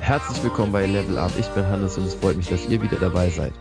Herzlich willkommen bei Level Up. Ich bin Hannes und es freut mich, dass ihr wieder dabei seid.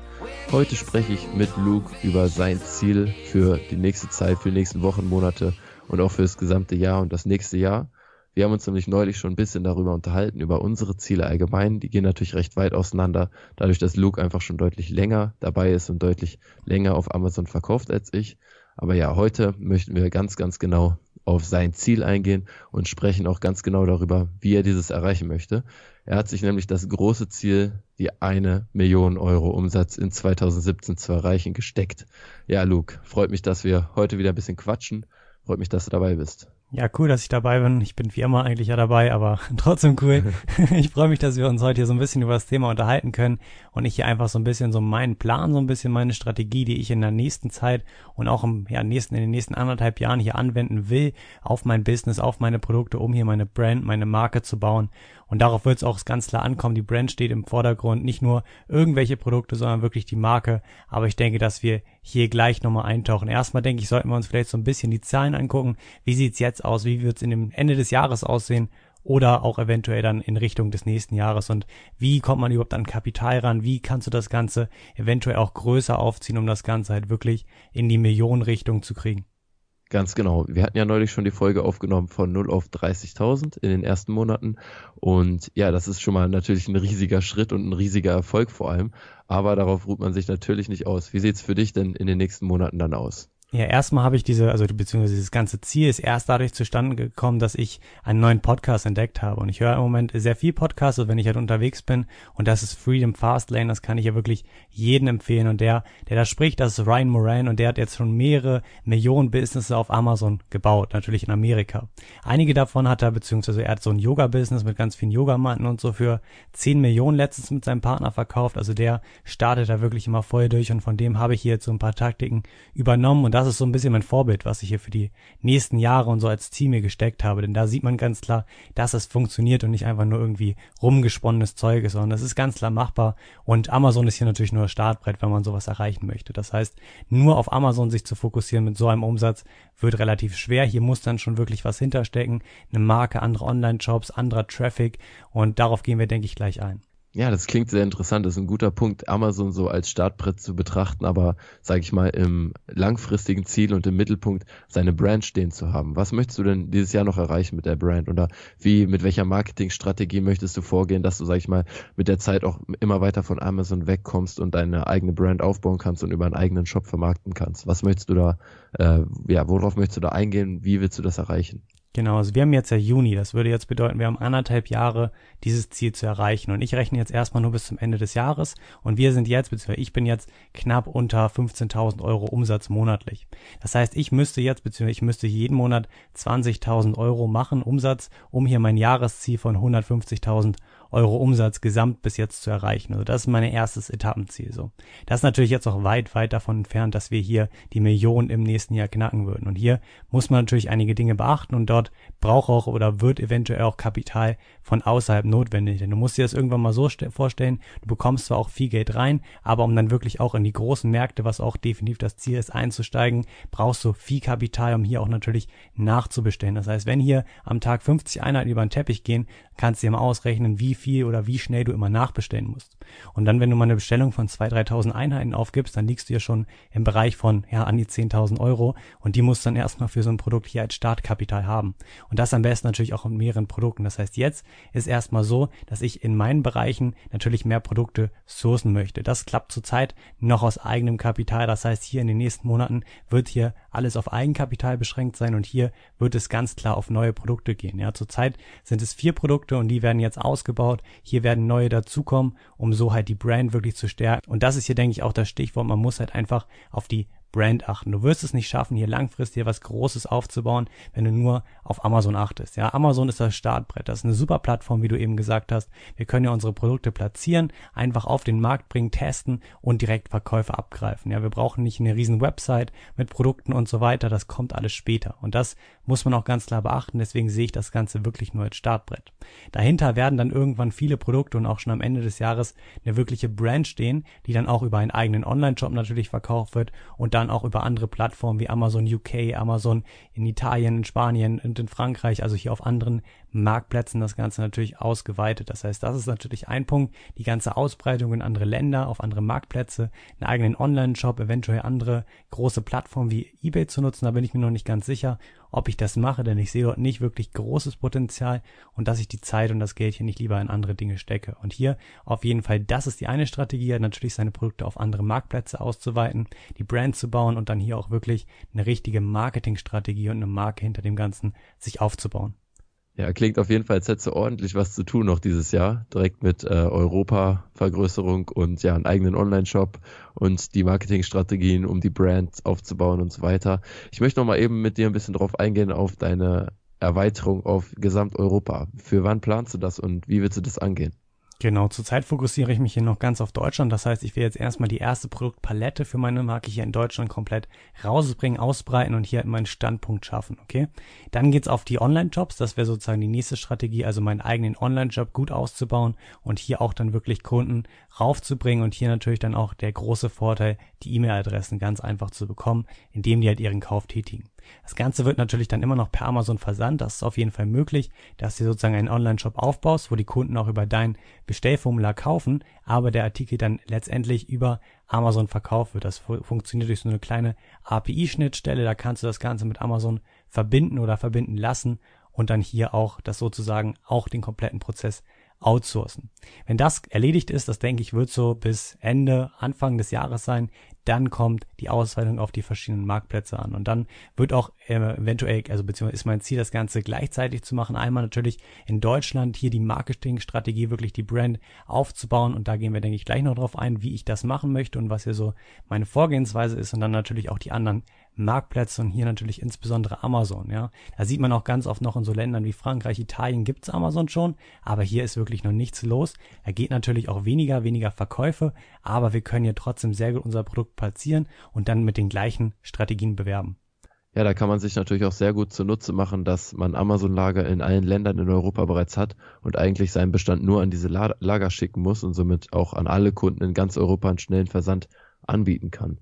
Heute spreche ich mit Luke über sein Ziel für die nächste Zeit, für die nächsten Wochen, Monate und auch für das gesamte Jahr und das nächste Jahr. Wir haben uns nämlich neulich schon ein bisschen darüber unterhalten, über unsere Ziele allgemein. Die gehen natürlich recht weit auseinander, dadurch, dass Luke einfach schon deutlich länger dabei ist und deutlich länger auf Amazon verkauft als ich. Aber ja, heute möchten wir ganz, ganz genau auf sein Ziel eingehen und sprechen auch ganz genau darüber, wie er dieses erreichen möchte. Er hat sich nämlich das große Ziel, die eine Million Euro Umsatz in 2017 zu erreichen, gesteckt. Ja, Luke, freut mich, dass wir heute wieder ein bisschen quatschen. Freut mich, dass du dabei bist. Ja, cool, dass ich dabei bin. Ich bin wie immer eigentlich ja dabei, aber trotzdem cool. ich freue mich, dass wir uns heute hier so ein bisschen über das Thema unterhalten können und ich hier einfach so ein bisschen so meinen Plan, so ein bisschen meine Strategie, die ich in der nächsten Zeit und auch im ja, nächsten, in den nächsten anderthalb Jahren hier anwenden will, auf mein Business, auf meine Produkte, um hier meine Brand, meine Marke zu bauen. Und darauf wird es auch ganz klar ankommen. Die Brand steht im Vordergrund. Nicht nur irgendwelche Produkte, sondern wirklich die Marke. Aber ich denke, dass wir hier gleich nochmal eintauchen. Erstmal denke ich, sollten wir uns vielleicht so ein bisschen die Zahlen angucken. Wie sieht's jetzt aus? Wie wird's in dem Ende des Jahres aussehen? Oder auch eventuell dann in Richtung des nächsten Jahres. Und wie kommt man überhaupt an Kapital ran? Wie kannst du das Ganze eventuell auch größer aufziehen, um das Ganze halt wirklich in die Millionenrichtung zu kriegen? Ganz genau. Wir hatten ja neulich schon die Folge aufgenommen von 0 auf 30.000 in den ersten Monaten. Und ja, das ist schon mal natürlich ein riesiger Schritt und ein riesiger Erfolg vor allem. Aber darauf ruht man sich natürlich nicht aus. Wie sieht's für dich denn in den nächsten Monaten dann aus? Ja, erstmal habe ich diese, also beziehungsweise dieses ganze Ziel ist erst dadurch zustande gekommen, dass ich einen neuen Podcast entdeckt habe. Und ich höre im Moment sehr viel Podcasts, also wenn ich halt unterwegs bin. Und das ist Freedom Fastlane, das kann ich ja wirklich jedem empfehlen. Und der, der da spricht, das ist Ryan Moran und der hat jetzt schon mehrere Millionen Businesses auf Amazon gebaut, natürlich in Amerika. Einige davon hat er, beziehungsweise er hat so ein Yoga-Business mit ganz vielen Yogamatten und so für 10 Millionen letztens mit seinem Partner verkauft. Also der startet da wirklich immer voll durch und von dem habe ich hier jetzt so ein paar Taktiken übernommen und das ist so ein bisschen mein Vorbild, was ich hier für die nächsten Jahre und so als Ziel mir gesteckt habe. Denn da sieht man ganz klar, dass es funktioniert und nicht einfach nur irgendwie rumgesponnenes Zeug ist, sondern das ist ganz klar machbar. Und Amazon ist hier natürlich nur das Startbrett, wenn man sowas erreichen möchte. Das heißt, nur auf Amazon sich zu fokussieren mit so einem Umsatz wird relativ schwer. Hier muss dann schon wirklich was hinterstecken. Eine Marke, andere Online-Shops, anderer Traffic. Und darauf gehen wir, denke ich, gleich ein. Ja, das klingt sehr interessant. Das ist ein guter Punkt, Amazon so als Startbrett zu betrachten, aber sage ich mal im langfristigen Ziel und im Mittelpunkt seine Brand stehen zu haben. Was möchtest du denn dieses Jahr noch erreichen mit der Brand oder wie mit welcher Marketingstrategie möchtest du vorgehen, dass du sage ich mal mit der Zeit auch immer weiter von Amazon wegkommst und deine eigene Brand aufbauen kannst und über einen eigenen Shop vermarkten kannst? Was möchtest du da äh, ja, worauf möchtest du da eingehen? Wie willst du das erreichen? Genau, also wir haben jetzt ja Juni. Das würde jetzt bedeuten, wir haben anderthalb Jahre, dieses Ziel zu erreichen. Und ich rechne jetzt erstmal nur bis zum Ende des Jahres. Und wir sind jetzt, beziehungsweise ich bin jetzt knapp unter 15.000 Euro Umsatz monatlich. Das heißt, ich müsste jetzt, beziehungsweise ich müsste jeden Monat 20.000 Euro machen, Umsatz, um hier mein Jahresziel von 150.000 Euro Umsatz gesamt bis jetzt zu erreichen. Also das ist mein erstes Etappenziel so. Das ist natürlich jetzt auch weit, weit davon entfernt, dass wir hier die Millionen im nächsten Jahr knacken würden. Und hier muss man natürlich einige Dinge beachten und dort braucht auch oder wird eventuell auch Kapital von außerhalb notwendig. Denn du musst dir das irgendwann mal so vorstellen, du bekommst zwar auch viel Geld rein, aber um dann wirklich auch in die großen Märkte, was auch definitiv das Ziel ist, einzusteigen, brauchst du viel Kapital, um hier auch natürlich nachzubestellen. Das heißt, wenn hier am Tag 50 Einheiten über den Teppich gehen, kannst du dir mal ausrechnen, wie viel oder wie schnell du immer nachbestellen musst. Und dann, wenn du mal eine Bestellung von 2.000, 3.000 Einheiten aufgibst, dann liegst du ja schon im Bereich von, ja, an die 10.000 Euro und die musst du dann erstmal für so ein Produkt hier als Startkapital haben. Und das am besten natürlich auch in mehreren Produkten. Das heißt, jetzt ist erstmal so, dass ich in meinen Bereichen natürlich mehr Produkte sourcen möchte. Das klappt zurzeit noch aus eigenem Kapital. Das heißt, hier in den nächsten Monaten wird hier alles auf Eigenkapital beschränkt sein und hier wird es ganz klar auf neue Produkte gehen. Ja, zurzeit sind es vier Produkte und die werden jetzt ausgebaut. Hier werden neue dazukommen, um so halt die Brand wirklich zu stärken. Und das ist hier, denke ich, auch das Stichwort. Man muss halt einfach auf die Brand achten. Du wirst es nicht schaffen, hier langfristig was Großes aufzubauen, wenn du nur auf Amazon achtest. Ja, Amazon ist das Startbrett. Das ist eine super Plattform, wie du eben gesagt hast. Wir können ja unsere Produkte platzieren, einfach auf den Markt bringen, testen und direkt Verkäufe abgreifen. Ja, wir brauchen nicht eine riesen Website mit Produkten und so weiter. Das kommt alles später. Und das muss man auch ganz klar beachten. Deswegen sehe ich das Ganze wirklich nur als Startbrett. Dahinter werden dann irgendwann viele Produkte und auch schon am Ende des Jahres eine wirkliche Brand stehen, die dann auch über einen eigenen Online-Shop natürlich verkauft wird und dann dann auch über andere Plattformen wie Amazon UK, Amazon in Italien, in Spanien und in Frankreich, also hier auf anderen Marktplätzen das Ganze natürlich ausgeweitet. Das heißt, das ist natürlich ein Punkt, die ganze Ausbreitung in andere Länder, auf andere Marktplätze, einen eigenen Online-Shop, eventuell andere große Plattformen wie eBay zu nutzen, da bin ich mir noch nicht ganz sicher ob ich das mache, denn ich sehe dort nicht wirklich großes Potenzial und dass ich die Zeit und das Geld hier nicht lieber in andere Dinge stecke. Und hier auf jeden Fall, das ist die eine Strategie, natürlich seine Produkte auf andere Marktplätze auszuweiten, die Brand zu bauen und dann hier auch wirklich eine richtige Marketingstrategie und eine Marke hinter dem Ganzen sich aufzubauen. Ja, klingt auf jeden Fall, als hättest du ordentlich was zu tun noch dieses Jahr. Direkt mit äh, Europa-Vergrößerung und ja, einen eigenen Online-Shop und die Marketingstrategien, um die Brand aufzubauen und so weiter. Ich möchte noch mal eben mit dir ein bisschen drauf eingehen auf deine Erweiterung auf Gesamteuropa. Für wann planst du das und wie willst du das angehen? Genau, zurzeit fokussiere ich mich hier noch ganz auf Deutschland. Das heißt, ich will jetzt erstmal die erste Produktpalette für meine Marke hier in Deutschland komplett rausbringen, ausbreiten und hier halt meinen Standpunkt schaffen, okay? Dann geht's auf die Online-Jobs. Das wäre sozusagen die nächste Strategie, also meinen eigenen Online-Job gut auszubauen und hier auch dann wirklich Kunden raufzubringen und hier natürlich dann auch der große Vorteil, die E-Mail-Adressen ganz einfach zu bekommen, indem die halt ihren Kauf tätigen. Das Ganze wird natürlich dann immer noch per Amazon versandt. Das ist auf jeden Fall möglich, dass du sozusagen einen Online-Shop aufbaust, wo die Kunden auch über dein Bestellformular kaufen, aber der Artikel dann letztendlich über Amazon verkauft wird. Das funktioniert durch so eine kleine API-Schnittstelle. Da kannst du das Ganze mit Amazon verbinden oder verbinden lassen und dann hier auch das sozusagen auch den kompletten Prozess outsourcen. Wenn das erledigt ist, das denke ich, wird so bis Ende, Anfang des Jahres sein, dann kommt die Ausweitung auf die verschiedenen Marktplätze an. Und dann wird auch äh, eventuell, also beziehungsweise ist mein Ziel, das Ganze gleichzeitig zu machen. Einmal natürlich in Deutschland hier die Marketingstrategie, wirklich die Brand aufzubauen. Und da gehen wir, denke ich, gleich noch drauf ein, wie ich das machen möchte und was hier so meine Vorgehensweise ist. Und dann natürlich auch die anderen Marktplätze und hier natürlich insbesondere Amazon, ja. Da sieht man auch ganz oft noch in so Ländern wie Frankreich, Italien gibt's Amazon schon, aber hier ist wirklich noch nichts los. Da geht natürlich auch weniger, weniger Verkäufe, aber wir können hier trotzdem sehr gut unser Produkt platzieren und dann mit den gleichen Strategien bewerben. Ja, da kann man sich natürlich auch sehr gut zunutze machen, dass man Amazon-Lager in allen Ländern in Europa bereits hat und eigentlich seinen Bestand nur an diese Lager schicken muss und somit auch an alle Kunden in ganz Europa einen schnellen Versand anbieten kann.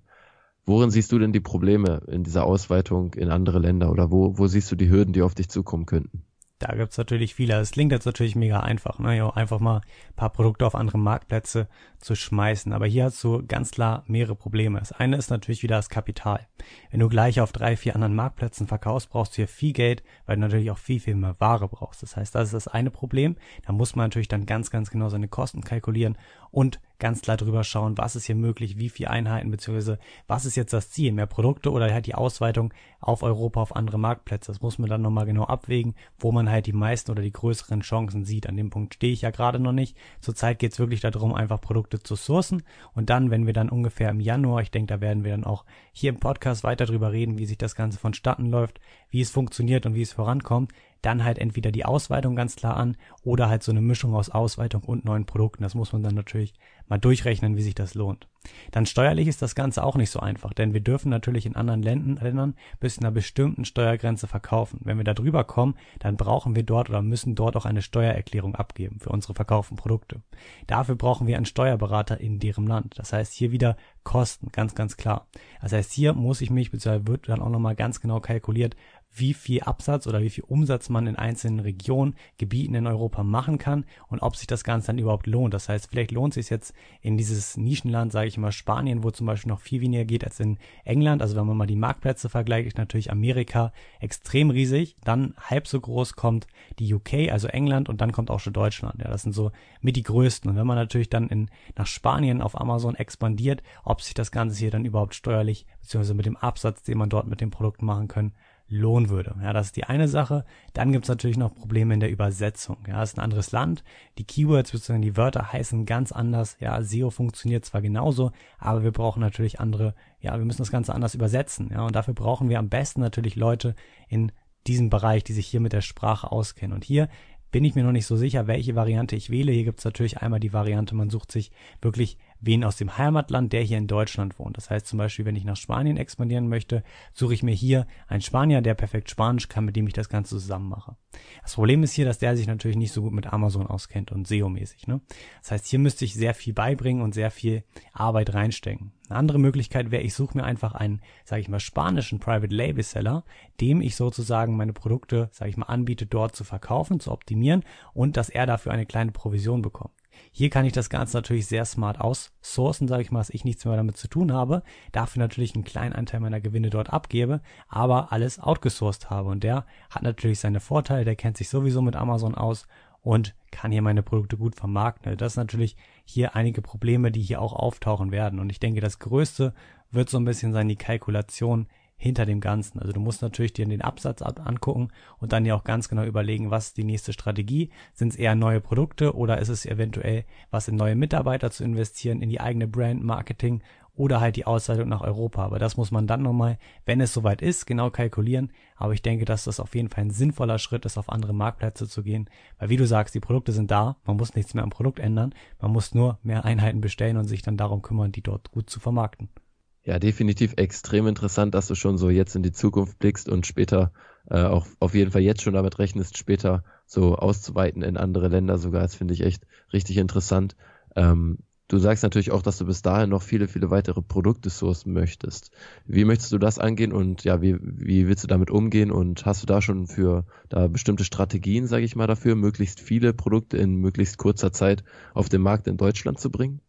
Worin siehst du denn die Probleme in dieser Ausweitung in andere Länder oder wo, wo siehst du die Hürden, die auf dich zukommen könnten? Da gibt's natürlich viele. Es klingt jetzt natürlich mega einfach, ne? Ja, einfach mal ein paar Produkte auf andere Marktplätze zu schmeißen. Aber hier hast du ganz klar mehrere Probleme. Das eine ist natürlich wieder das Kapital. Wenn du gleich auf drei, vier anderen Marktplätzen verkaufst, brauchst du hier viel Geld, weil du natürlich auch viel, viel mehr Ware brauchst. Das heißt, das ist das eine Problem. Da muss man natürlich dann ganz, ganz genau seine Kosten kalkulieren und ganz klar drüber schauen, was ist hier möglich, wie viele Einheiten, beziehungsweise was ist jetzt das Ziel, mehr Produkte oder halt die Ausweitung auf Europa, auf andere Marktplätze. Das muss man dann nochmal genau abwägen, wo man halt die meisten oder die größeren Chancen sieht. An dem Punkt stehe ich ja gerade noch nicht. Zurzeit geht es wirklich darum, einfach Produkte zu sourcen und dann, wenn wir dann ungefähr im Januar, ich denke, da werden wir dann auch hier im Podcast weiter drüber reden, wie sich das Ganze vonstatten läuft, wie es funktioniert und wie es vorankommt, dann halt entweder die Ausweitung ganz klar an oder halt so eine Mischung aus Ausweitung und neuen Produkten. Das muss man dann natürlich mal durchrechnen, wie sich das lohnt. Dann steuerlich ist das Ganze auch nicht so einfach, denn wir dürfen natürlich in anderen Ländern bis zu einer bestimmten Steuergrenze verkaufen. Wenn wir da drüber kommen, dann brauchen wir dort oder müssen dort auch eine Steuererklärung abgeben für unsere verkauften Produkte. Dafür brauchen wir einen Steuerberater in deren Land. Das heißt hier wieder Kosten, ganz, ganz klar. Das heißt, hier muss ich mich, beziehungsweise wird dann auch nochmal ganz genau kalkuliert, wie viel Absatz oder wie viel Umsatz man in einzelnen Regionen, Gebieten in Europa machen kann und ob sich das Ganze dann überhaupt lohnt. Das heißt, vielleicht lohnt es sich jetzt in dieses Nischenland, sage ich mal Spanien, wo zum Beispiel noch viel weniger geht als in England. Also wenn man mal die Marktplätze vergleicht, ist natürlich Amerika extrem riesig. Dann halb so groß kommt die UK, also England und dann kommt auch schon Deutschland. Ja, das sind so mit die größten. Und wenn man natürlich dann in, nach Spanien auf Amazon expandiert, ob sich das Ganze hier dann überhaupt steuerlich, beziehungsweise mit dem Absatz, den man dort mit dem Produkt machen kann, lohnen würde. Ja, das ist die eine Sache. Dann gibt's natürlich noch Probleme in der Übersetzung. Ja, es ist ein anderes Land. Die Keywords bzw. die Wörter heißen ganz anders. Ja, SEO funktioniert zwar genauso, aber wir brauchen natürlich andere, ja, wir müssen das Ganze anders übersetzen. Ja, und dafür brauchen wir am besten natürlich Leute in diesem Bereich, die sich hier mit der Sprache auskennen. Und hier bin ich mir noch nicht so sicher, welche Variante ich wähle. Hier gibt's natürlich einmal die Variante, man sucht sich wirklich wen aus dem Heimatland, der hier in Deutschland wohnt. Das heißt zum Beispiel, wenn ich nach Spanien expandieren möchte, suche ich mir hier einen Spanier, der perfekt Spanisch kann, mit dem ich das Ganze zusammen mache. Das Problem ist hier, dass der sich natürlich nicht so gut mit Amazon auskennt und SEO-mäßig. Ne? Das heißt, hier müsste ich sehr viel beibringen und sehr viel Arbeit reinstecken. Eine andere Möglichkeit wäre, ich suche mir einfach einen, sage ich mal, spanischen Private Label Seller, dem ich sozusagen meine Produkte, sage ich mal, anbiete, dort zu verkaufen, zu optimieren und dass er dafür eine kleine Provision bekommt. Hier kann ich das Ganze natürlich sehr smart aussourcen, sage ich mal, dass ich nichts mehr damit zu tun habe, dafür natürlich einen kleinen Anteil meiner Gewinne dort abgebe, aber alles outgesourced habe. Und der hat natürlich seine Vorteile, der kennt sich sowieso mit Amazon aus und kann hier meine Produkte gut vermarkten. Das ist natürlich hier einige Probleme, die hier auch auftauchen werden. Und ich denke, das Größte wird so ein bisschen sein, die Kalkulation hinter dem Ganzen. Also du musst natürlich dir den Absatz angucken und dann ja auch ganz genau überlegen, was ist die nächste Strategie. Sind es eher neue Produkte oder ist es eventuell was in neue Mitarbeiter zu investieren, in die eigene Brand Marketing oder halt die Ausleitung nach Europa. Aber das muss man dann nochmal, wenn es soweit ist, genau kalkulieren. Aber ich denke, dass das auf jeden Fall ein sinnvoller Schritt ist, auf andere Marktplätze zu gehen. Weil wie du sagst, die Produkte sind da, man muss nichts mehr am Produkt ändern, man muss nur mehr Einheiten bestellen und sich dann darum kümmern, die dort gut zu vermarkten. Ja, definitiv extrem interessant, dass du schon so jetzt in die Zukunft blickst und später äh, auch auf jeden Fall jetzt schon damit rechnest, später so auszuweiten in andere Länder sogar. Das finde ich echt richtig interessant. Ähm, du sagst natürlich auch, dass du bis dahin noch viele, viele weitere Produkte sourcen möchtest. Wie möchtest du das angehen und ja, wie, wie willst du damit umgehen und hast du da schon für da bestimmte Strategien, sage ich mal, dafür, möglichst viele Produkte in möglichst kurzer Zeit auf den Markt in Deutschland zu bringen?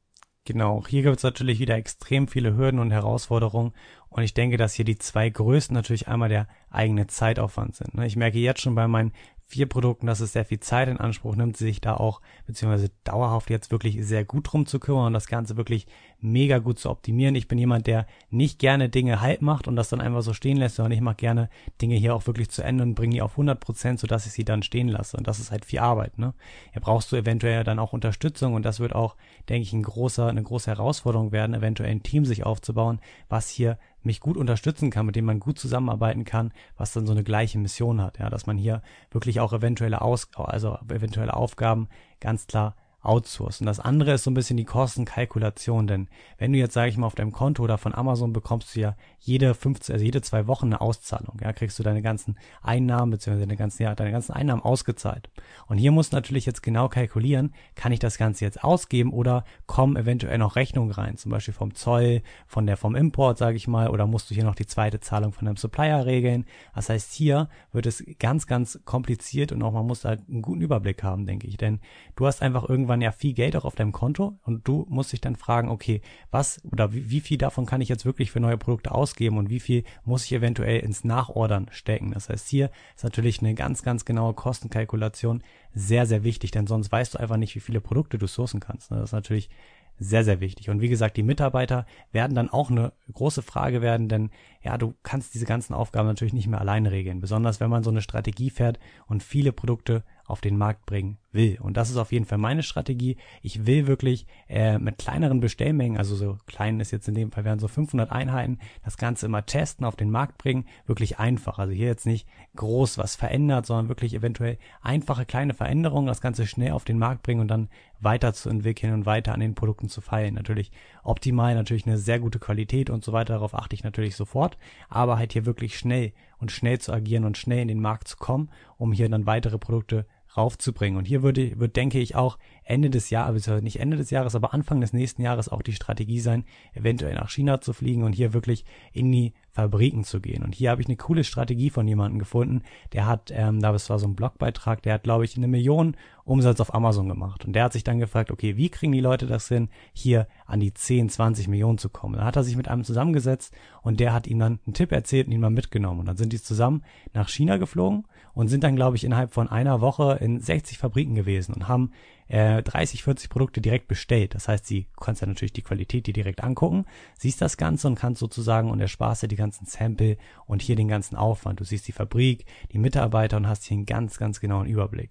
Genau, hier gibt es natürlich wieder extrem viele Hürden und Herausforderungen. Und ich denke, dass hier die zwei größten natürlich einmal der eigene Zeitaufwand sind. Ne? Ich merke jetzt schon bei meinen vier Produkten, dass es sehr viel Zeit in Anspruch nimmt, sich da auch beziehungsweise dauerhaft jetzt wirklich sehr gut drum zu kümmern und das Ganze wirklich mega gut zu optimieren. Ich bin jemand, der nicht gerne Dinge halb macht und das dann einfach so stehen lässt, sondern ich mache gerne Dinge hier auch wirklich zu Ende und bringe die auf 100 Prozent, sodass ich sie dann stehen lasse. Und das ist halt viel Arbeit. Ne? Hier brauchst du eventuell dann auch Unterstützung und das wird auch, denke ich, ein großer, eine große Herausforderung werden, eventuell ein Team sich aufzubauen, was hier mich gut unterstützen kann, mit dem man gut zusammenarbeiten kann, was dann so eine gleiche Mission hat, ja, dass man hier wirklich auch eventuelle Aus also eventuelle Aufgaben ganz klar outsourcen. Das andere ist so ein bisschen die Kostenkalkulation, denn wenn du jetzt, sage ich mal, auf deinem Konto oder von Amazon bekommst du ja jede 15, also jede zwei Wochen eine Auszahlung. Ja, kriegst du deine ganzen Einnahmen beziehungsweise deine ganzen, ja, deine ganzen Einnahmen ausgezahlt. Und hier musst du natürlich jetzt genau kalkulieren, kann ich das Ganze jetzt ausgeben oder kommen eventuell noch Rechnungen rein, zum Beispiel vom Zoll, von der vom Import, sage ich mal, oder musst du hier noch die zweite Zahlung von deinem Supplier regeln. Das heißt, hier wird es ganz, ganz kompliziert und auch man muss da einen guten Überblick haben, denke ich, denn du hast einfach irgendwann ja viel Geld auch auf deinem Konto und du musst dich dann fragen, okay, was oder wie, wie viel davon kann ich jetzt wirklich für neue Produkte ausgeben und wie viel muss ich eventuell ins Nachordern stecken. Das heißt, hier ist natürlich eine ganz, ganz genaue Kostenkalkulation sehr, sehr wichtig, denn sonst weißt du einfach nicht, wie viele Produkte du sourcen kannst. Das ist natürlich sehr, sehr wichtig. Und wie gesagt, die Mitarbeiter werden dann auch eine große Frage werden, denn ja, du kannst diese ganzen Aufgaben natürlich nicht mehr alleine regeln, besonders wenn man so eine Strategie fährt und viele Produkte auf den Markt bringen will. Und das ist auf jeden Fall meine Strategie. Ich will wirklich äh, mit kleineren Bestellmengen, also so klein ist jetzt in dem Fall wären so 500 Einheiten, das Ganze immer testen, auf den Markt bringen, wirklich einfach. Also hier jetzt nicht groß was verändert, sondern wirklich eventuell einfache kleine Veränderungen, das Ganze schnell auf den Markt bringen und dann weiterzuentwickeln und weiter an den Produkten zu feilen. Natürlich optimal, natürlich eine sehr gute Qualität und so weiter. Darauf achte ich natürlich sofort, aber halt hier wirklich schnell und schnell zu agieren und schnell in den Markt zu kommen, um hier dann weitere Produkte raufzubringen. Und hier würde, wird, denke ich, auch Ende des Jahres, also nicht Ende des Jahres, aber Anfang des nächsten Jahres auch die Strategie sein, eventuell nach China zu fliegen und hier wirklich in die Fabriken zu gehen. Und hier habe ich eine coole Strategie von jemandem gefunden, der hat, ähm, da war so ein Blogbeitrag, der hat, glaube ich, eine Million Umsatz auf Amazon gemacht. Und der hat sich dann gefragt, okay, wie kriegen die Leute das hin, hier an die 10, 20 Millionen zu kommen? Dann hat er sich mit einem zusammengesetzt und der hat ihm dann einen Tipp erzählt und ihn mal mitgenommen. Und dann sind die zusammen nach China geflogen und sind dann, glaube ich, innerhalb von einer Woche in 60 Fabriken gewesen und haben äh, 30, 40 Produkte direkt bestellt. Das heißt, sie kannst ja natürlich die Qualität die direkt angucken, siehst das Ganze und kannst sozusagen und ersparst dir die ganzen Sample und hier den ganzen Aufwand. Du siehst die Fabrik, die Mitarbeiter und hast hier einen ganz, ganz genauen Überblick.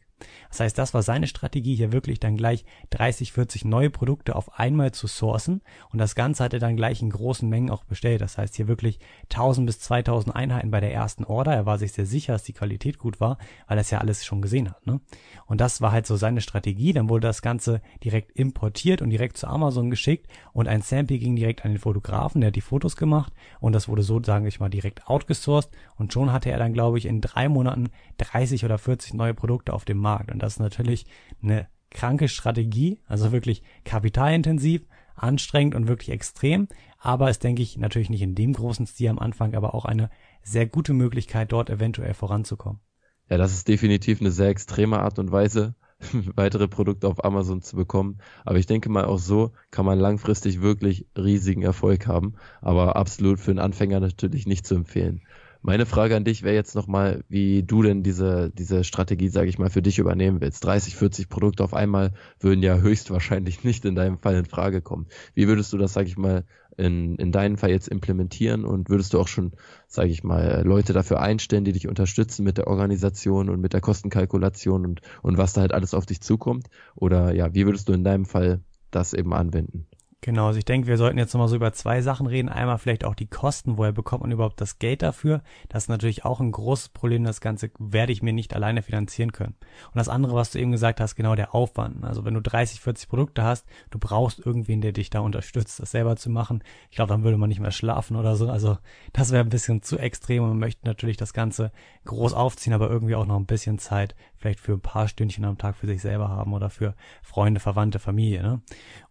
Das heißt, das war seine Strategie, hier wirklich dann gleich 30, 40 neue Produkte auf einmal zu sourcen und das Ganze hat er dann gleich in großen Mengen auch bestellt. Das heißt, hier wirklich 1000 bis 2000 Einheiten bei der ersten Order. Er war sich sehr sicher, dass die Qualität gut war, weil er es ja alles schon gesehen hat. Ne? Und das war halt so seine Strategie. Dann wurde das Ganze direkt importiert und direkt zu Amazon geschickt und ein Sample ging direkt an den Fotografen, der hat die Fotos gemacht und das wurde so, sage ich mal, direkt outgesourced und schon hatte er dann, glaube ich, in drei Monaten 30 oder 40 neue Produkte auf dem Markt und das ist natürlich eine kranke Strategie, also wirklich kapitalintensiv, anstrengend und wirklich extrem, aber ist, denke ich, natürlich nicht in dem großen Stil am Anfang, aber auch eine sehr gute Möglichkeit, dort eventuell voranzukommen. Ja, das ist definitiv eine sehr extreme Art und Weise, weitere Produkte auf Amazon zu bekommen. Aber ich denke mal, auch so kann man langfristig wirklich riesigen Erfolg haben. Aber absolut für einen Anfänger natürlich nicht zu empfehlen. Meine Frage an dich wäre jetzt nochmal, wie du denn diese, diese Strategie, sage ich mal, für dich übernehmen willst. 30, 40 Produkte auf einmal würden ja höchstwahrscheinlich nicht in deinem Fall in Frage kommen. Wie würdest du das, sage ich mal, in, in deinem Fall jetzt implementieren und würdest du auch schon, sage ich mal, Leute dafür einstellen, die dich unterstützen mit der Organisation und mit der Kostenkalkulation und, und was da halt alles auf dich zukommt? Oder ja, wie würdest du in deinem Fall das eben anwenden? Genau, also ich denke, wir sollten jetzt nochmal so über zwei Sachen reden. Einmal vielleicht auch die Kosten, woher bekommt man überhaupt das Geld dafür? Das ist natürlich auch ein großes Problem. Das Ganze werde ich mir nicht alleine finanzieren können. Und das andere, was du eben gesagt hast, genau der Aufwand. Also wenn du 30, 40 Produkte hast, du brauchst irgendwen, der dich da unterstützt, das selber zu machen. Ich glaube, dann würde man nicht mehr schlafen oder so. Also das wäre ein bisschen zu extrem und man möchte natürlich das Ganze groß aufziehen, aber irgendwie auch noch ein bisschen Zeit vielleicht für ein paar Stündchen am Tag für sich selber haben oder für Freunde, Verwandte, Familie. Ne?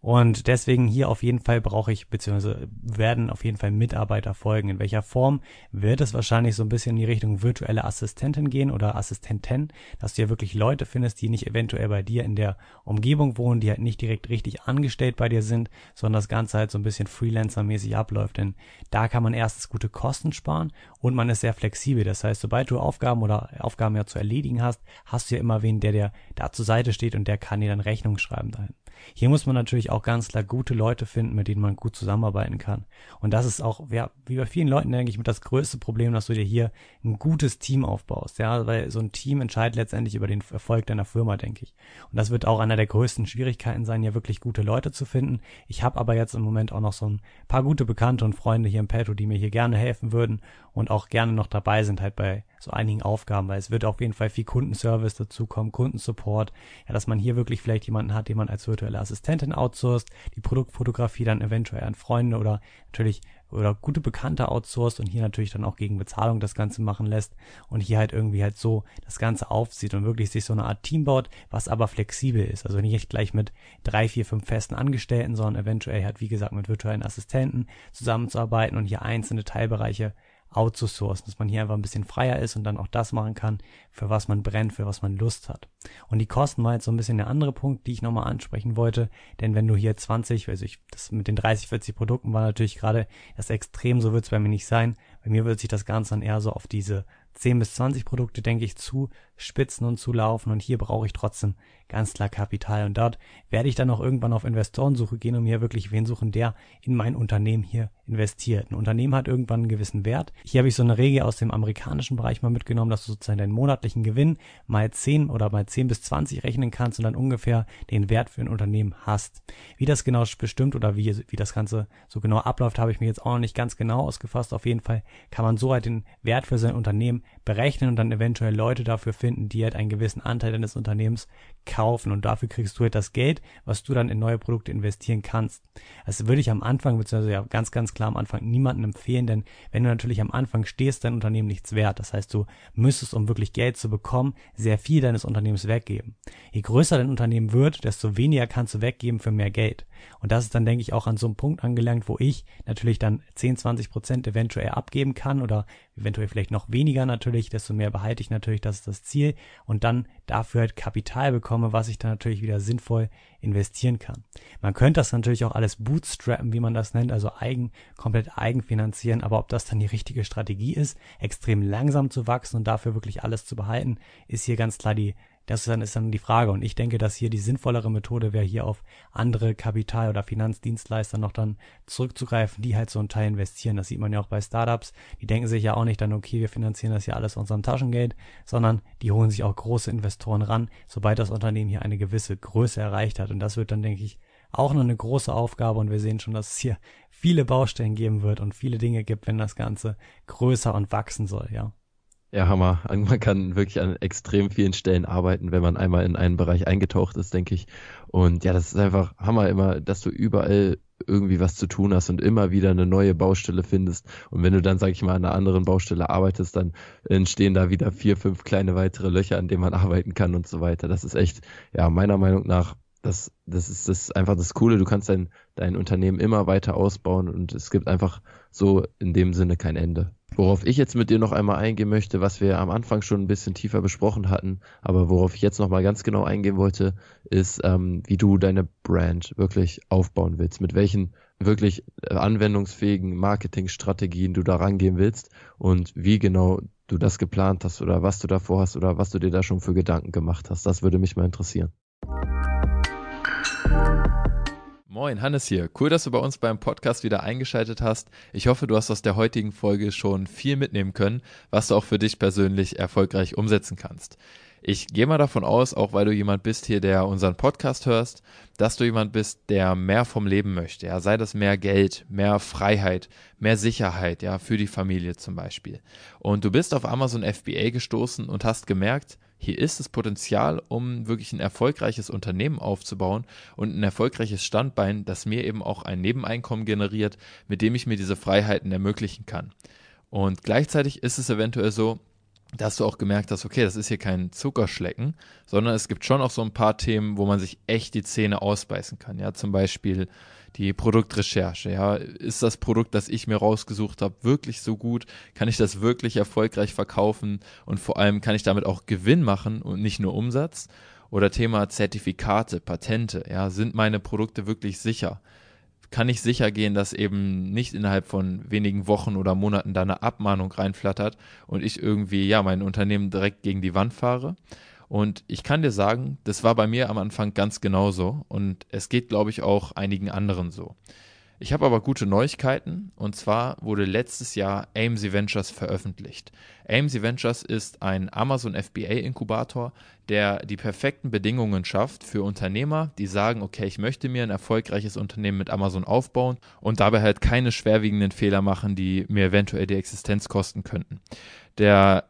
Und deswegen hier auf jeden Fall brauche ich, beziehungsweise werden auf jeden Fall Mitarbeiter folgen. In welcher Form wird es wahrscheinlich so ein bisschen in die Richtung virtuelle Assistentin gehen oder Assistenten, dass du ja wirklich Leute findest, die nicht eventuell bei dir in der Umgebung wohnen, die halt nicht direkt richtig angestellt bei dir sind, sondern das Ganze halt so ein bisschen Freelancer-mäßig abläuft. Denn da kann man erstens gute Kosten sparen und man ist sehr flexibel. Das heißt, sobald du Aufgaben oder Aufgaben ja zu erledigen hast, hast hast du ja immer wen, der dir da zur Seite steht und der kann dir dann Rechnung schreiben dahin. Hier muss man natürlich auch ganz klar gute Leute finden, mit denen man gut zusammenarbeiten kann. Und das ist auch, ja, wie bei vielen Leuten, denke ich, mit das größte Problem, dass du dir hier ein gutes Team aufbaust. Ja, weil so ein Team entscheidet letztendlich über den Erfolg deiner Firma, denke ich. Und das wird auch einer der größten Schwierigkeiten sein, hier wirklich gute Leute zu finden. Ich habe aber jetzt im Moment auch noch so ein paar gute Bekannte und Freunde hier im Petto, die mir hier gerne helfen würden und auch gerne noch dabei sind halt bei so einigen Aufgaben, weil es wird auf jeden Fall viel Kundenservice dazukommen, Kundensupport, ja, dass man hier wirklich vielleicht jemanden hat, den man als virtuelle Assistentin outsourced, die Produktfotografie dann eventuell an Freunde oder natürlich oder gute Bekannte outsourced und hier natürlich dann auch gegen Bezahlung das Ganze machen lässt und hier halt irgendwie halt so das Ganze aufzieht und wirklich sich so eine Art Team baut, was aber flexibel ist. Also nicht gleich mit drei, vier, fünf festen Angestellten, sondern eventuell halt, wie gesagt, mit virtuellen Assistenten zusammenzuarbeiten und hier einzelne Teilbereiche outzusourcen, dass man hier einfach ein bisschen freier ist und dann auch das machen kann, für was man brennt, für was man Lust hat. Und die Kosten war jetzt so ein bisschen der andere Punkt, die ich nochmal ansprechen wollte, denn wenn du hier 20, also ich, das mit den 30, 40 Produkten war natürlich gerade das Extrem, so wird es bei mir nicht sein. Bei mir wird sich das Ganze dann eher so auf diese 10 bis 20 Produkte, denke ich, zu spitzen und zu laufen. Und hier brauche ich trotzdem ganz klar Kapital. Und dort werde ich dann auch irgendwann auf Investorensuche gehen und mir wirklich wen suchen, der in mein Unternehmen hier investiert. Ein Unternehmen hat irgendwann einen gewissen Wert. Hier habe ich so eine Regel aus dem amerikanischen Bereich mal mitgenommen, dass du sozusagen deinen monatlichen Gewinn mal 10 oder mal 10 bis 20 rechnen kannst und dann ungefähr den Wert für ein Unternehmen hast. Wie das genau bestimmt oder wie, wie das Ganze so genau abläuft, habe ich mir jetzt auch noch nicht ganz genau ausgefasst. Auf jeden Fall kann man so halt den Wert für sein Unternehmen berechnen und dann eventuell Leute dafür finden, die halt einen gewissen Anteil deines Unternehmens kaufen und dafür kriegst du halt das Geld, was du dann in neue Produkte investieren kannst. Das würde ich am Anfang, beziehungsweise ja ganz, ganz klar am Anfang niemandem empfehlen, denn wenn du natürlich am Anfang stehst, dein Unternehmen nichts wert. Das heißt, du müsstest, um wirklich Geld zu bekommen, sehr viel deines Unternehmens weggeben. Je größer dein Unternehmen wird, desto weniger kannst du weggeben für mehr Geld. Und das ist dann, denke ich, auch an so einem Punkt angelangt, wo ich natürlich dann 10, 20 Prozent eventuell abgeben kann oder eventuell vielleicht noch weniger natürlich, desto mehr behalte ich natürlich, das ist das Ziel und dann dafür halt Kapital bekomme, was ich dann natürlich wieder sinnvoll investieren kann. Man könnte das natürlich auch alles bootstrappen, wie man das nennt, also eigen, komplett eigenfinanzieren, aber ob das dann die richtige Strategie ist, extrem langsam zu wachsen und dafür wirklich alles zu behalten, ist hier ganz klar die das ist dann, ist dann die Frage. Und ich denke, dass hier die sinnvollere Methode wäre, hier auf andere Kapital- oder Finanzdienstleister noch dann zurückzugreifen, die halt so einen Teil investieren. Das sieht man ja auch bei Startups. Die denken sich ja auch nicht dann, okay, wir finanzieren das hier alles aus unserem Taschengeld, sondern die holen sich auch große Investoren ran, sobald das Unternehmen hier eine gewisse Größe erreicht hat. Und das wird dann, denke ich, auch noch eine große Aufgabe und wir sehen schon, dass es hier viele Baustellen geben wird und viele Dinge gibt, wenn das Ganze größer und wachsen soll, ja. Ja, Hammer. Man kann wirklich an extrem vielen Stellen arbeiten, wenn man einmal in einen Bereich eingetaucht ist, denke ich. Und ja, das ist einfach Hammer immer, dass du überall irgendwie was zu tun hast und immer wieder eine neue Baustelle findest. Und wenn du dann, sag ich mal, an einer anderen Baustelle arbeitest, dann entstehen da wieder vier, fünf kleine weitere Löcher, an denen man arbeiten kann und so weiter. Das ist echt, ja, meiner Meinung nach, das, das ist das einfach das Coole. Du kannst dein, dein Unternehmen immer weiter ausbauen und es gibt einfach so in dem Sinne kein Ende. Worauf ich jetzt mit dir noch einmal eingehen möchte, was wir am Anfang schon ein bisschen tiefer besprochen hatten, aber worauf ich jetzt noch mal ganz genau eingehen wollte, ist, ähm, wie du deine Brand wirklich aufbauen willst, mit welchen wirklich anwendungsfähigen Marketingstrategien du da rangehen willst und wie genau du das geplant hast oder was du davor hast oder was du dir da schon für Gedanken gemacht hast. Das würde mich mal interessieren. Moin, Hannes hier. Cool, dass du bei uns beim Podcast wieder eingeschaltet hast. Ich hoffe, du hast aus der heutigen Folge schon viel mitnehmen können, was du auch für dich persönlich erfolgreich umsetzen kannst. Ich gehe mal davon aus, auch weil du jemand bist hier, der unseren Podcast hörst, dass du jemand bist, der mehr vom Leben möchte. Ja, sei das mehr Geld, mehr Freiheit, mehr Sicherheit, ja, für die Familie zum Beispiel. Und du bist auf Amazon FBA gestoßen und hast gemerkt, hier ist das Potenzial, um wirklich ein erfolgreiches Unternehmen aufzubauen und ein erfolgreiches Standbein, das mir eben auch ein Nebeneinkommen generiert, mit dem ich mir diese Freiheiten ermöglichen kann. Und gleichzeitig ist es eventuell so, dass du auch gemerkt hast, okay, das ist hier kein Zuckerschlecken, sondern es gibt schon auch so ein paar Themen, wo man sich echt die Zähne ausbeißen kann. Ja, zum Beispiel die Produktrecherche. Ja, ist das Produkt, das ich mir rausgesucht habe, wirklich so gut? Kann ich das wirklich erfolgreich verkaufen? Und vor allem kann ich damit auch Gewinn machen und nicht nur Umsatz? Oder Thema Zertifikate, Patente. Ja, sind meine Produkte wirklich sicher? Kann ich sicher gehen, dass eben nicht innerhalb von wenigen Wochen oder Monaten da eine Abmahnung reinflattert und ich irgendwie, ja, mein Unternehmen direkt gegen die Wand fahre? Und ich kann dir sagen, das war bei mir am Anfang ganz genauso und es geht, glaube ich, auch einigen anderen so. Ich habe aber gute Neuigkeiten und zwar wurde letztes Jahr AMC Ventures veröffentlicht. AMC Ventures ist ein Amazon FBA Inkubator, der die perfekten Bedingungen schafft für Unternehmer, die sagen, okay, ich möchte mir ein erfolgreiches Unternehmen mit Amazon aufbauen und dabei halt keine schwerwiegenden Fehler machen, die mir eventuell die Existenz kosten könnten. Der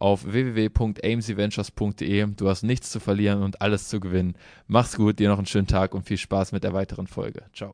auf www.amcventures.de. Du hast nichts zu verlieren und alles zu gewinnen. Mach's gut, dir noch einen schönen Tag und viel Spaß mit der weiteren Folge. Ciao.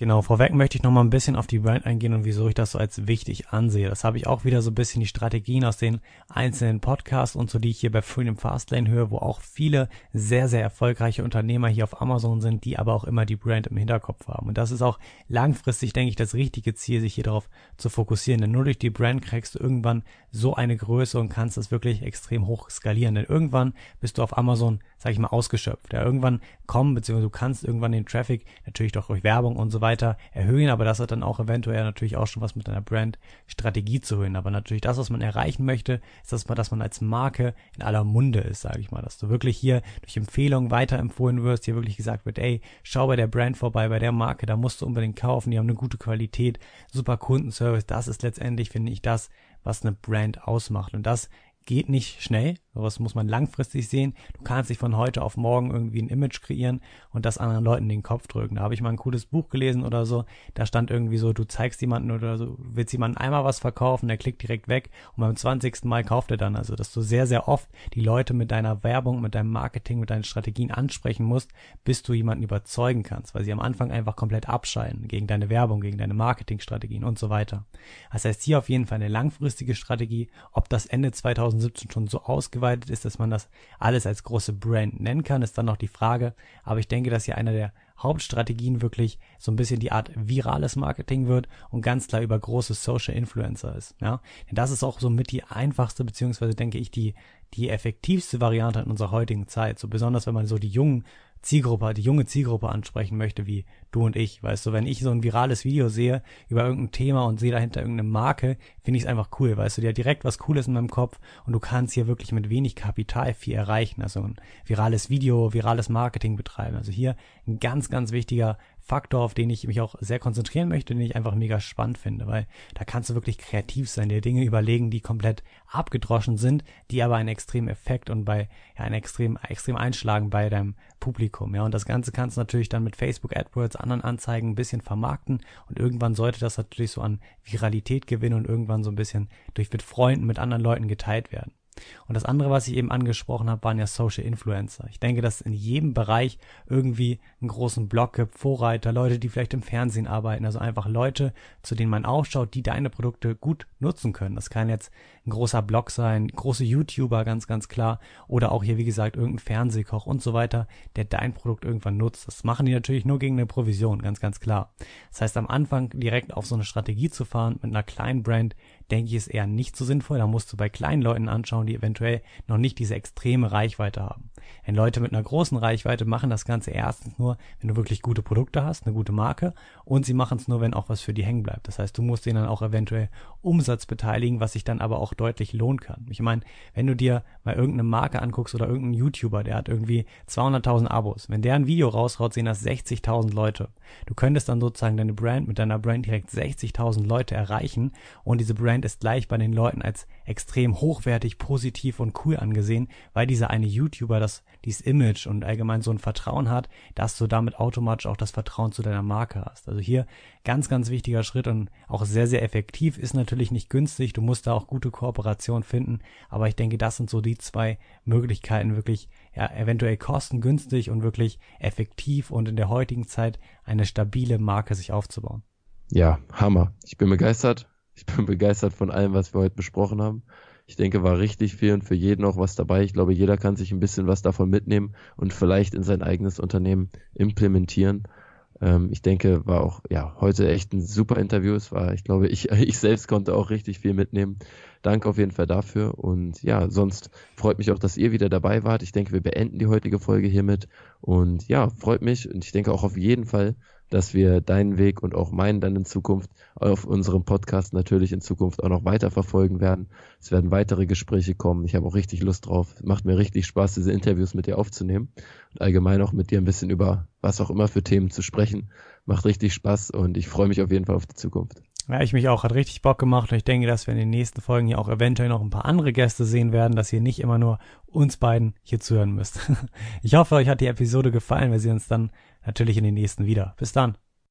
Genau, vorweg möchte ich noch mal ein bisschen auf die Brand eingehen und wieso ich das so als wichtig ansehe. Das habe ich auch wieder so ein bisschen die Strategien aus den einzelnen Podcasts und so, die ich hier bei Freedom Fastlane höre, wo auch viele sehr, sehr erfolgreiche Unternehmer hier auf Amazon sind, die aber auch immer die Brand im Hinterkopf haben. Und das ist auch langfristig, denke ich, das richtige Ziel, sich hier darauf zu fokussieren. Denn nur durch die Brand kriegst du irgendwann so eine Größe und kannst das wirklich extrem hoch skalieren. Denn irgendwann bist du auf Amazon, sag ich mal, ausgeschöpft. Ja, irgendwann kommen, beziehungsweise du kannst irgendwann den Traffic natürlich doch durch Werbung und so weiter weiter erhöhen, aber das hat dann auch eventuell natürlich auch schon was mit einer Brand-Strategie zu tun. Aber natürlich das, was man erreichen möchte, ist, dass man, dass man als Marke in aller Munde ist, sage ich mal, dass du wirklich hier durch Empfehlungen weiterempfohlen wirst, hier wirklich gesagt wird, ey, schau bei der Brand vorbei, bei der Marke, da musst du unbedingt kaufen, die haben eine gute Qualität, super Kundenservice, das ist letztendlich, finde ich, das, was eine Brand ausmacht. Und das geht nicht schnell, sowas muss man langfristig sehen. Du kannst dich von heute auf morgen irgendwie ein Image kreieren und das anderen Leuten in den Kopf drücken. Da habe ich mal ein cooles Buch gelesen oder so, da stand irgendwie so, du zeigst jemanden oder so, willst jemanden einmal was verkaufen, der klickt direkt weg und beim 20. Mal kauft er dann. Also, dass du sehr, sehr oft die Leute mit deiner Werbung, mit deinem Marketing, mit deinen Strategien ansprechen musst, bis du jemanden überzeugen kannst, weil sie am Anfang einfach komplett abscheiden gegen deine Werbung, gegen deine Marketingstrategien und so weiter. Das heißt, hier auf jeden Fall eine langfristige Strategie, ob das Ende 2017 schon so ausgeweitet ist, dass man das alles als große Brand nennen kann, ist dann noch die Frage. Aber ich denke, dass hier einer der Hauptstrategien wirklich so ein bisschen die Art virales Marketing wird und ganz klar über große Social Influencer ist. Ja, denn das ist auch so mit die einfachste beziehungsweise denke ich die die effektivste Variante in unserer heutigen Zeit. So besonders wenn man so die jungen Zielgruppe, die junge Zielgruppe ansprechen möchte, wie du und ich. Weißt du, wenn ich so ein virales Video sehe über irgendein Thema und sehe dahinter irgendeine Marke, finde ich es einfach cool. Weißt du, die hat direkt was Cooles in meinem Kopf und du kannst hier wirklich mit wenig Kapital viel erreichen. Also ein virales Video, virales Marketing betreiben. Also hier ein ganz, ganz wichtiger Faktor, auf den ich mich auch sehr konzentrieren möchte, den ich einfach mega spannend finde, weil da kannst du wirklich kreativ sein, dir Dinge überlegen, die komplett abgedroschen sind, die aber einen extremen Effekt und bei ja, einen extrem extrem einschlagen bei deinem Publikum, ja, und das Ganze kannst du natürlich dann mit Facebook AdWords, anderen Anzeigen ein bisschen vermarkten und irgendwann sollte das natürlich so an Viralität gewinnen und irgendwann so ein bisschen durch mit Freunden, mit anderen Leuten geteilt werden. Und das andere, was ich eben angesprochen habe, waren ja Social Influencer. Ich denke, dass in jedem Bereich irgendwie einen großen Blog gibt, Vorreiter, Leute, die vielleicht im Fernsehen arbeiten, also einfach Leute, zu denen man aufschaut, die deine Produkte gut nutzen können. Das kann jetzt ein großer Blog sein, große YouTuber, ganz, ganz klar, oder auch hier, wie gesagt, irgendein Fernsehkoch und so weiter, der dein Produkt irgendwann nutzt. Das machen die natürlich nur gegen eine Provision, ganz, ganz klar. Das heißt, am Anfang direkt auf so eine Strategie zu fahren mit einer kleinen Brand, denke ich, ist eher nicht so sinnvoll. Da musst du bei kleinen Leuten anschauen, die eventuell noch nicht diese extreme Reichweite haben. Denn Leute mit einer großen Reichweite machen das Ganze erstens nur, wenn du wirklich gute Produkte hast, eine gute Marke und sie machen es nur, wenn auch was für die hängen bleibt. Das heißt, du musst denen dann auch eventuell Umsatz beteiligen, was sich dann aber auch deutlich lohnen kann. Ich meine, wenn du dir mal irgendeine Marke anguckst oder irgendeinen YouTuber, der hat irgendwie 200.000 Abos. Wenn der ein Video raushaut, sehen das 60.000 Leute. Du könntest dann sozusagen deine Brand mit deiner Brand direkt 60.000 Leute erreichen und diese Brand ist gleich bei den Leuten als extrem hochwertig, positiv und cool angesehen, weil dieser eine YouTuber das, dieses Image und allgemein so ein Vertrauen hat, dass du damit automatisch auch das Vertrauen zu deiner Marke hast. Also hier ganz, ganz wichtiger Schritt und auch sehr, sehr effektiv, ist natürlich nicht günstig, du musst da auch gute Kooperation finden, aber ich denke, das sind so die zwei Möglichkeiten, wirklich ja, eventuell kostengünstig und wirklich effektiv und in der heutigen Zeit eine stabile Marke sich aufzubauen. Ja, Hammer. Ich bin begeistert. Ich bin begeistert von allem, was wir heute besprochen haben. Ich denke, war richtig viel und für jeden auch was dabei. Ich glaube, jeder kann sich ein bisschen was davon mitnehmen und vielleicht in sein eigenes Unternehmen implementieren. Ähm, ich denke, war auch ja heute echt ein super Interview. Es war, ich glaube, ich, ich selbst konnte auch richtig viel mitnehmen. Danke auf jeden Fall dafür. Und ja, sonst freut mich auch, dass ihr wieder dabei wart. Ich denke, wir beenden die heutige Folge hiermit. Und ja, freut mich. Und ich denke auch auf jeden Fall, dass wir deinen Weg und auch meinen dann in Zukunft auf unserem Podcast natürlich in Zukunft auch noch weiter verfolgen werden. Es werden weitere Gespräche kommen. Ich habe auch richtig Lust drauf. Macht mir richtig Spaß, diese Interviews mit dir aufzunehmen und allgemein auch mit dir ein bisschen über was auch immer für Themen zu sprechen. Macht richtig Spaß und ich freue mich auf jeden Fall auf die Zukunft. Ja, ich mich auch. Hat richtig Bock gemacht und ich denke, dass wir in den nächsten Folgen hier auch eventuell noch ein paar andere Gäste sehen werden, dass ihr nicht immer nur uns beiden hier zuhören müsst. Ich hoffe, euch hat die Episode gefallen. Wir sehen uns dann natürlich in den nächsten wieder. Bis dann.